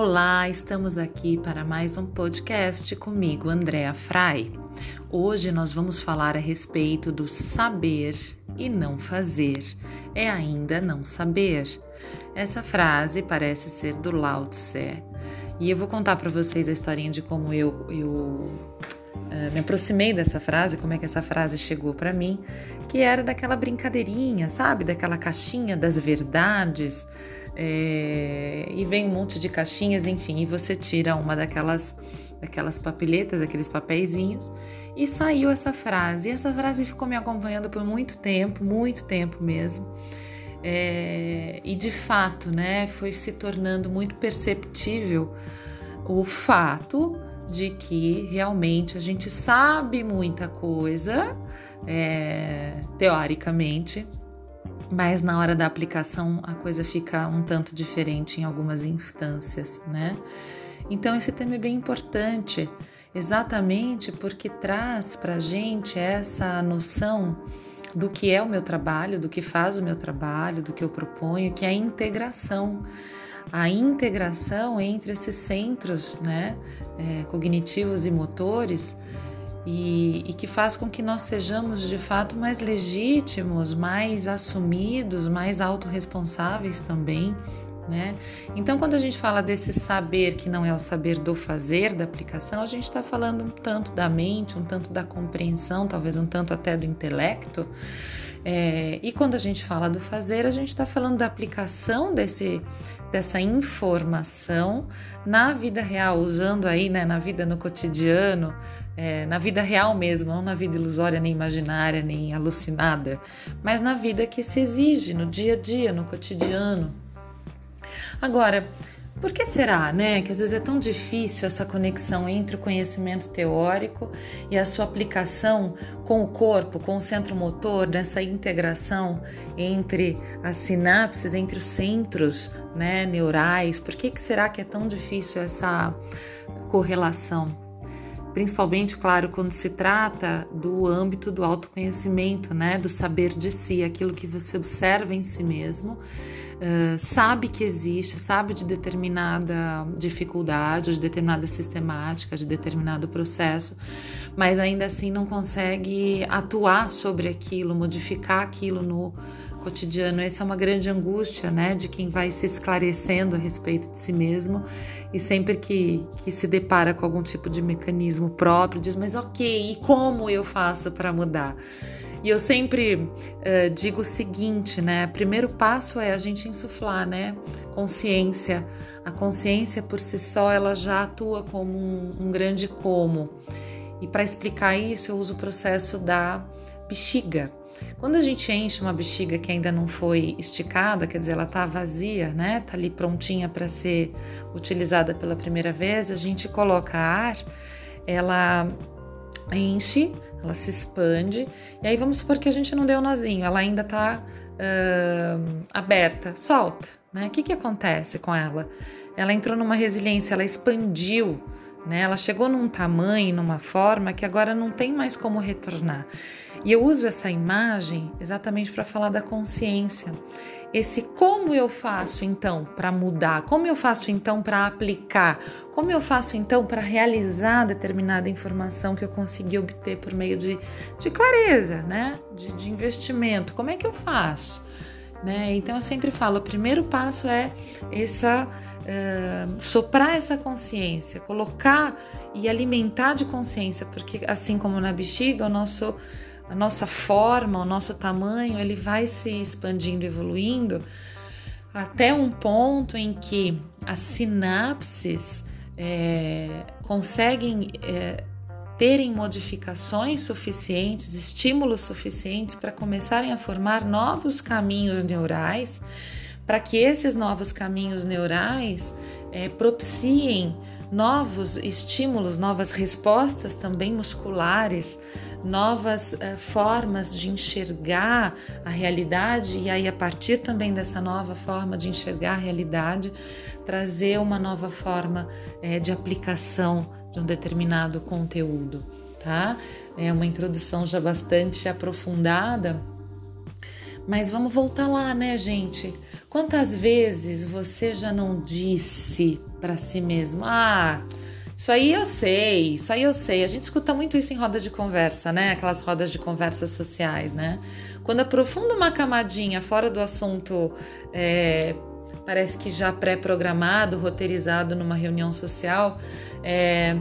Olá, estamos aqui para mais um podcast comigo, Andréa Frei. Hoje nós vamos falar a respeito do saber e não fazer. É ainda não saber. Essa frase parece ser do Lao Tse. E eu vou contar para vocês a historinha de como eu, eu uh, me aproximei dessa frase, como é que essa frase chegou para mim, que era daquela brincadeirinha, sabe? Daquela caixinha das verdades é, e vem um monte de caixinhas, enfim, e você tira uma daquelas daquelas papeletas, aqueles papeizinhos, e saiu essa frase. E essa frase ficou me acompanhando por muito tempo, muito tempo mesmo. É, e de fato, né, foi se tornando muito perceptível o fato de que realmente a gente sabe muita coisa, é, teoricamente, mas na hora da aplicação a coisa fica um tanto diferente em algumas instâncias, né? Então esse tema é bem importante, exatamente porque traz para gente essa noção do que é o meu trabalho, do que faz o meu trabalho, do que eu proponho, que é a integração. A integração entre esses centros né, é, cognitivos e motores e, e, que faz com que nós sejamos de fato mais legítimos, mais assumidos, mais autorresponsáveis também. Né? Então, quando a gente fala desse saber que não é o saber do fazer, da aplicação, a gente está falando um tanto da mente, um tanto da compreensão, talvez um tanto até do intelecto. É, e quando a gente fala do fazer, a gente está falando da aplicação desse, dessa informação na vida real, usando aí né, na vida no cotidiano, é, na vida real mesmo, não na vida ilusória, nem imaginária, nem alucinada, mas na vida que se exige, no dia a dia, no cotidiano. Agora, por que será, né, que às vezes é tão difícil essa conexão entre o conhecimento teórico e a sua aplicação com o corpo, com o centro motor, nessa integração entre as sinapses, entre os centros, né, neurais? Por que que será que é tão difícil essa correlação? Principalmente, claro, quando se trata do âmbito do autoconhecimento, né, do saber de si, aquilo que você observa em si mesmo uh, sabe que existe, sabe de determinada dificuldade, de determinada sistemática, de determinado processo, mas ainda assim não consegue atuar sobre aquilo, modificar aquilo no cotidiano. Essa é uma grande angústia, né, de quem vai se esclarecendo a respeito de si mesmo e sempre que, que se depara com algum tipo de mecanismo próprio, diz: Mas ok, e como eu faço para mudar? E eu sempre uh, digo o seguinte, né? Primeiro passo é a gente insuflar, né? Consciência. A consciência por si só ela já atua como um, um grande como. E para explicar isso eu uso o processo da bexiga. Quando a gente enche uma bexiga que ainda não foi esticada, quer dizer, ela está vazia, né? Tá ali prontinha para ser utilizada pela primeira vez, a gente coloca ar, ela enche ela se expande. E aí vamos supor que a gente não deu nozinho, ela ainda está uh, aberta, solta. Né? O que, que acontece com ela? Ela entrou numa resiliência, ela expandiu, né? ela chegou num tamanho, numa forma que agora não tem mais como retornar. E eu uso essa imagem exatamente para falar da consciência esse como eu faço então para mudar, como eu faço então para aplicar, como eu faço então para realizar determinada informação que eu consegui obter por meio de, de clareza, né? De, de investimento, como é que eu faço? Né? Então eu sempre falo, o primeiro passo é essa uh, soprar essa consciência, colocar e alimentar de consciência, porque assim como na bexiga, o nosso a nossa forma, o nosso tamanho, ele vai se expandindo, evoluindo até um ponto em que as sinapses é, conseguem é, terem modificações suficientes, estímulos suficientes para começarem a formar novos caminhos neurais, para que esses novos caminhos neurais é, propiciem novos estímulos, novas respostas também musculares novas uh, formas de enxergar a realidade e aí a partir também dessa nova forma de enxergar a realidade trazer uma nova forma uh, de aplicação de um determinado conteúdo, tá? É uma introdução já bastante aprofundada Mas vamos voltar lá, né, gente? Quantas vezes você já não disse para si mesmo: "Ah, isso aí eu sei, isso aí eu sei". A gente escuta muito isso em rodas de conversa, né? Aquelas rodas de conversas sociais, né? Quando aprofunda uma camadinha fora do assunto, é, parece que já pré-programado, roteirizado numa reunião social, é,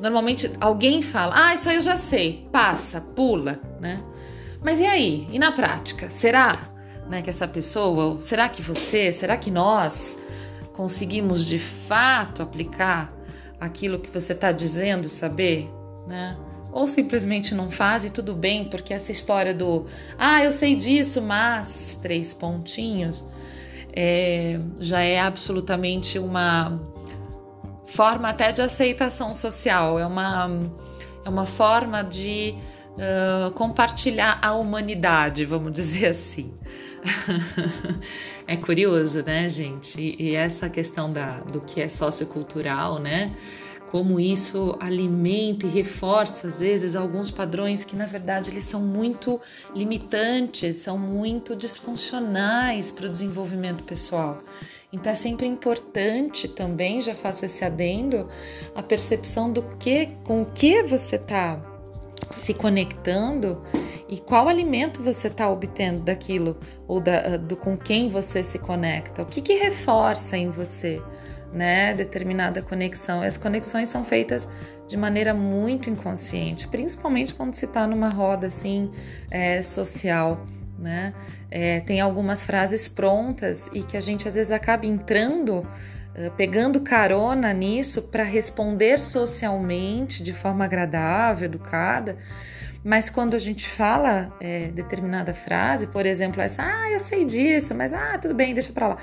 normalmente alguém fala: Ah, isso aí eu já sei, passa, pula, né? Mas e aí? E na prática? Será né, que essa pessoa, será que você, será que nós conseguimos de fato aplicar aquilo que você está dizendo saber, né? Ou simplesmente não faz e tudo bem, porque essa história do ah, eu sei disso, mas três pontinhos é, já é absolutamente uma forma até de aceitação social, é uma, é uma forma de uh, compartilhar a humanidade, vamos dizer assim. é curioso, né, gente? E, essa questão da, do que é sociocultural, né? Como isso alimenta e reforça, às vezes, alguns padrões que, na verdade, eles são muito limitantes, são muito disfuncionais para o desenvolvimento pessoal. Então é sempre importante também, já faço esse adendo, a percepção do que, com o que você está se conectando e qual alimento você está obtendo daquilo ou da, do com quem você se conecta, o que, que reforça em você, né, determinada conexão. As conexões são feitas de maneira muito inconsciente, principalmente quando se está numa roda assim é, social. Né? É, tem algumas frases prontas e que a gente às vezes acaba entrando pegando carona nisso para responder socialmente de forma agradável, educada. Mas quando a gente fala é, determinada frase, por exemplo, essa, ah, eu sei disso, mas ah, tudo bem, deixa para lá.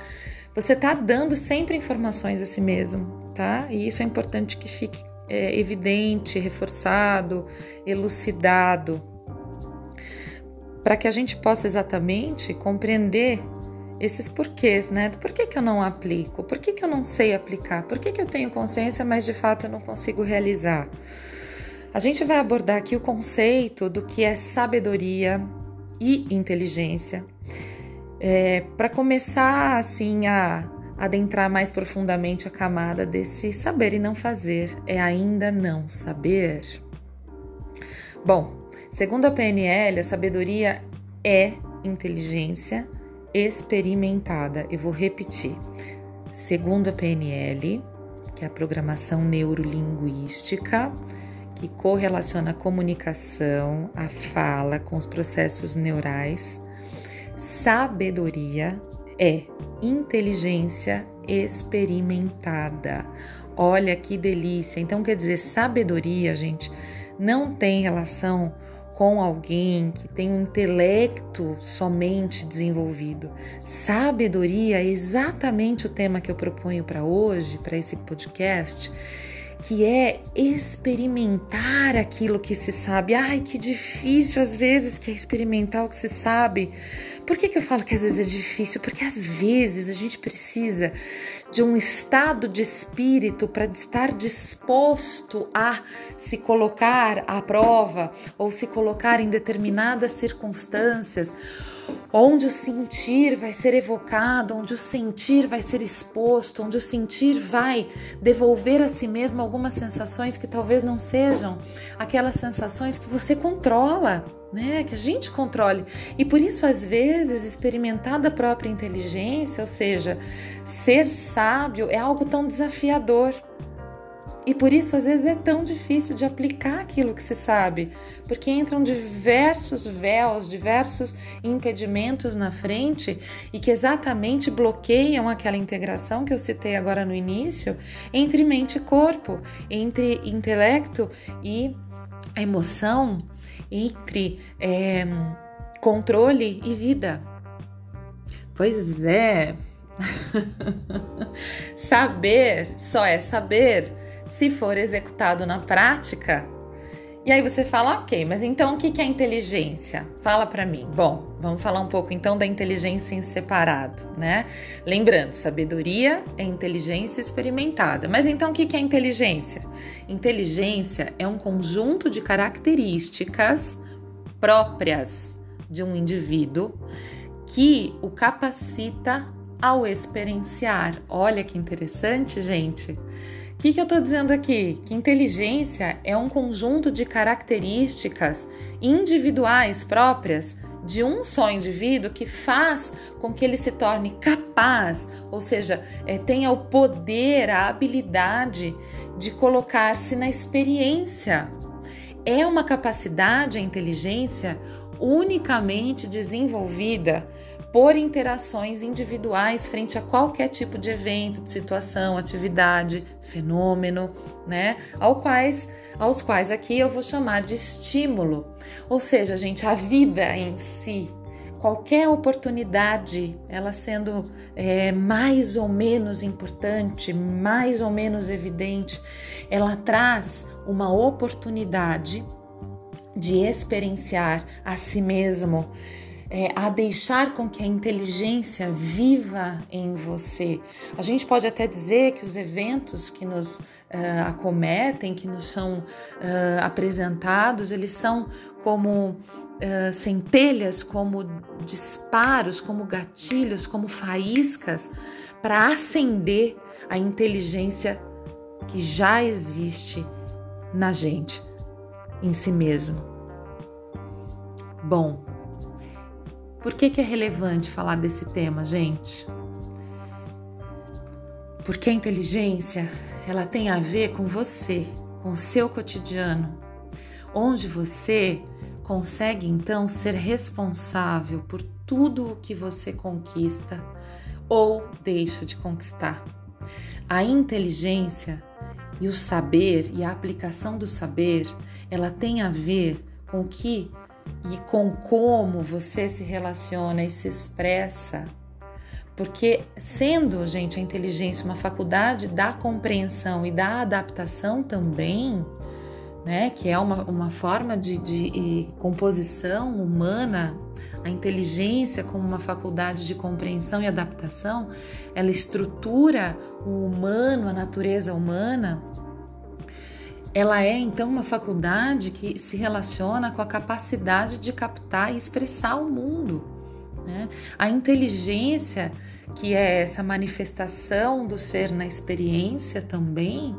Você está dando sempre informações a si mesmo, tá? E isso é importante que fique é, evidente, reforçado, elucidado, para que a gente possa exatamente compreender esses porquês, né? Por que, eu não aplico? Por que, que eu não sei aplicar? Por que, que eu tenho consciência, mas de fato eu não consigo realizar? A gente vai abordar aqui o conceito do que é sabedoria e inteligência. É, Para começar assim a adentrar mais profundamente a camada desse saber e não fazer, é ainda não saber. Bom, segundo a PNL, a sabedoria é inteligência experimentada. Eu vou repetir. Segundo a PNL, que é a programação neurolinguística, que correlaciona a comunicação, a fala com os processos neurais, sabedoria é inteligência experimentada. Olha que delícia! Então, quer dizer, sabedoria, gente, não tem relação com alguém que tem um intelecto somente desenvolvido. Sabedoria é exatamente o tema que eu proponho para hoje, para esse podcast, que é experimentar aquilo que se sabe. Ai, que difícil às vezes que é experimentar o que se sabe. Por que, que eu falo que às vezes é difícil? Porque às vezes a gente precisa de um estado de espírito para estar disposto a se colocar à prova ou se colocar em determinadas circunstâncias onde o sentir vai ser evocado, onde o sentir vai ser exposto, onde o sentir vai devolver a si mesmo algumas sensações que talvez não sejam aquelas sensações que você controla né? Que a gente controle. E por isso, às vezes, experimentar da própria inteligência, ou seja, ser sábio, é algo tão desafiador. E por isso, às vezes, é tão difícil de aplicar aquilo que se sabe, porque entram diversos véus, diversos impedimentos na frente e que exatamente bloqueiam aquela integração que eu citei agora no início entre mente e corpo, entre intelecto e emoção, entre é, controle e vida. Pois é. saber só é saber se for executado na prática. E aí você fala, ok, mas então o que é inteligência? Fala para mim. Bom, vamos falar um pouco então da inteligência em separado, né? Lembrando, sabedoria é inteligência experimentada. Mas então o que é inteligência? Inteligência é um conjunto de características próprias de um indivíduo que o capacita ao experienciar. Olha que interessante, gente. O que, que eu estou dizendo aqui? Que inteligência é um conjunto de características individuais próprias de um só indivíduo que faz com que ele se torne capaz, ou seja, é, tenha o poder, a habilidade de colocar-se na experiência. É uma capacidade, a inteligência, unicamente desenvolvida por interações individuais frente a qualquer tipo de evento, de situação, atividade, fenômeno, né? Ao quais, aos quais aqui eu vou chamar de estímulo. Ou seja, gente, a vida em si, qualquer oportunidade, ela sendo é, mais ou menos importante, mais ou menos evidente, ela traz uma oportunidade de experienciar a si mesmo, é, a deixar com que a inteligência viva em você. A gente pode até dizer que os eventos que nos uh, acometem, que nos são uh, apresentados, eles são como uh, centelhas, como disparos, como gatilhos, como faíscas para acender a inteligência que já existe na gente, em si mesmo. Bom, por que, que é relevante falar desse tema, gente? Porque a inteligência ela tem a ver com você, com o seu cotidiano, onde você consegue então ser responsável por tudo o que você conquista ou deixa de conquistar. A inteligência e o saber e a aplicação do saber, ela tem a ver com o que e com como você se relaciona e se expressa. Porque, sendo, gente, a inteligência uma faculdade da compreensão e da adaptação também, né, que é uma, uma forma de, de composição humana, a inteligência como uma faculdade de compreensão e adaptação, ela estrutura o humano, a natureza humana. Ela é então uma faculdade que se relaciona com a capacidade de captar e expressar o mundo. Né? A inteligência, que é essa manifestação do ser na experiência também,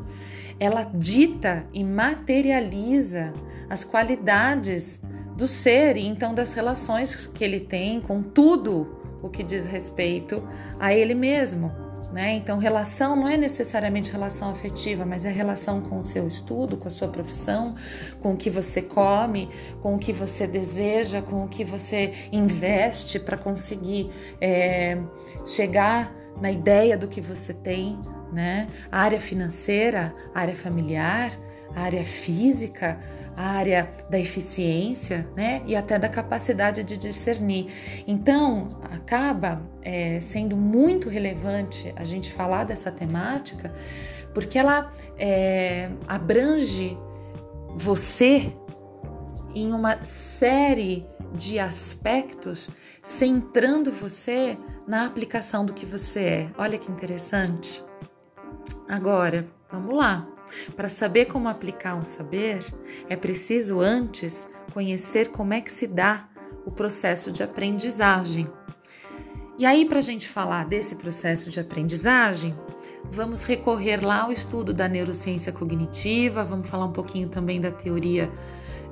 ela dita e materializa as qualidades do ser e então das relações que ele tem com tudo o que diz respeito a ele mesmo. Né? Então, relação não é necessariamente relação afetiva, mas é relação com o seu estudo, com a sua profissão, com o que você come, com o que você deseja, com o que você investe para conseguir é, chegar na ideia do que você tem, né? A área financeira, a área familiar, a área física, a área da eficiência, né? E até da capacidade de discernir. Então, acaba é, sendo muito relevante a gente falar dessa temática, porque ela é, abrange você em uma série de aspectos, centrando você na aplicação do que você é. Olha que interessante. Agora, vamos lá. Para saber como aplicar um saber, é preciso antes conhecer como é que se dá o processo de aprendizagem. E aí, para a gente falar desse processo de aprendizagem, vamos recorrer lá ao estudo da neurociência cognitiva, vamos falar um pouquinho também da teoria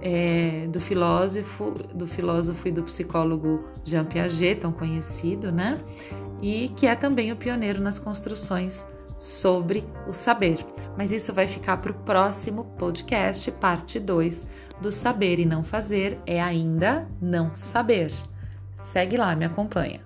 é, do filósofo, do filósofo e do psicólogo Jean Piaget, tão conhecido, né? E que é também o pioneiro nas construções sobre o saber. Mas isso vai ficar para o próximo podcast, parte 2 do Saber e Não Fazer é ainda não saber. Segue lá, me acompanha.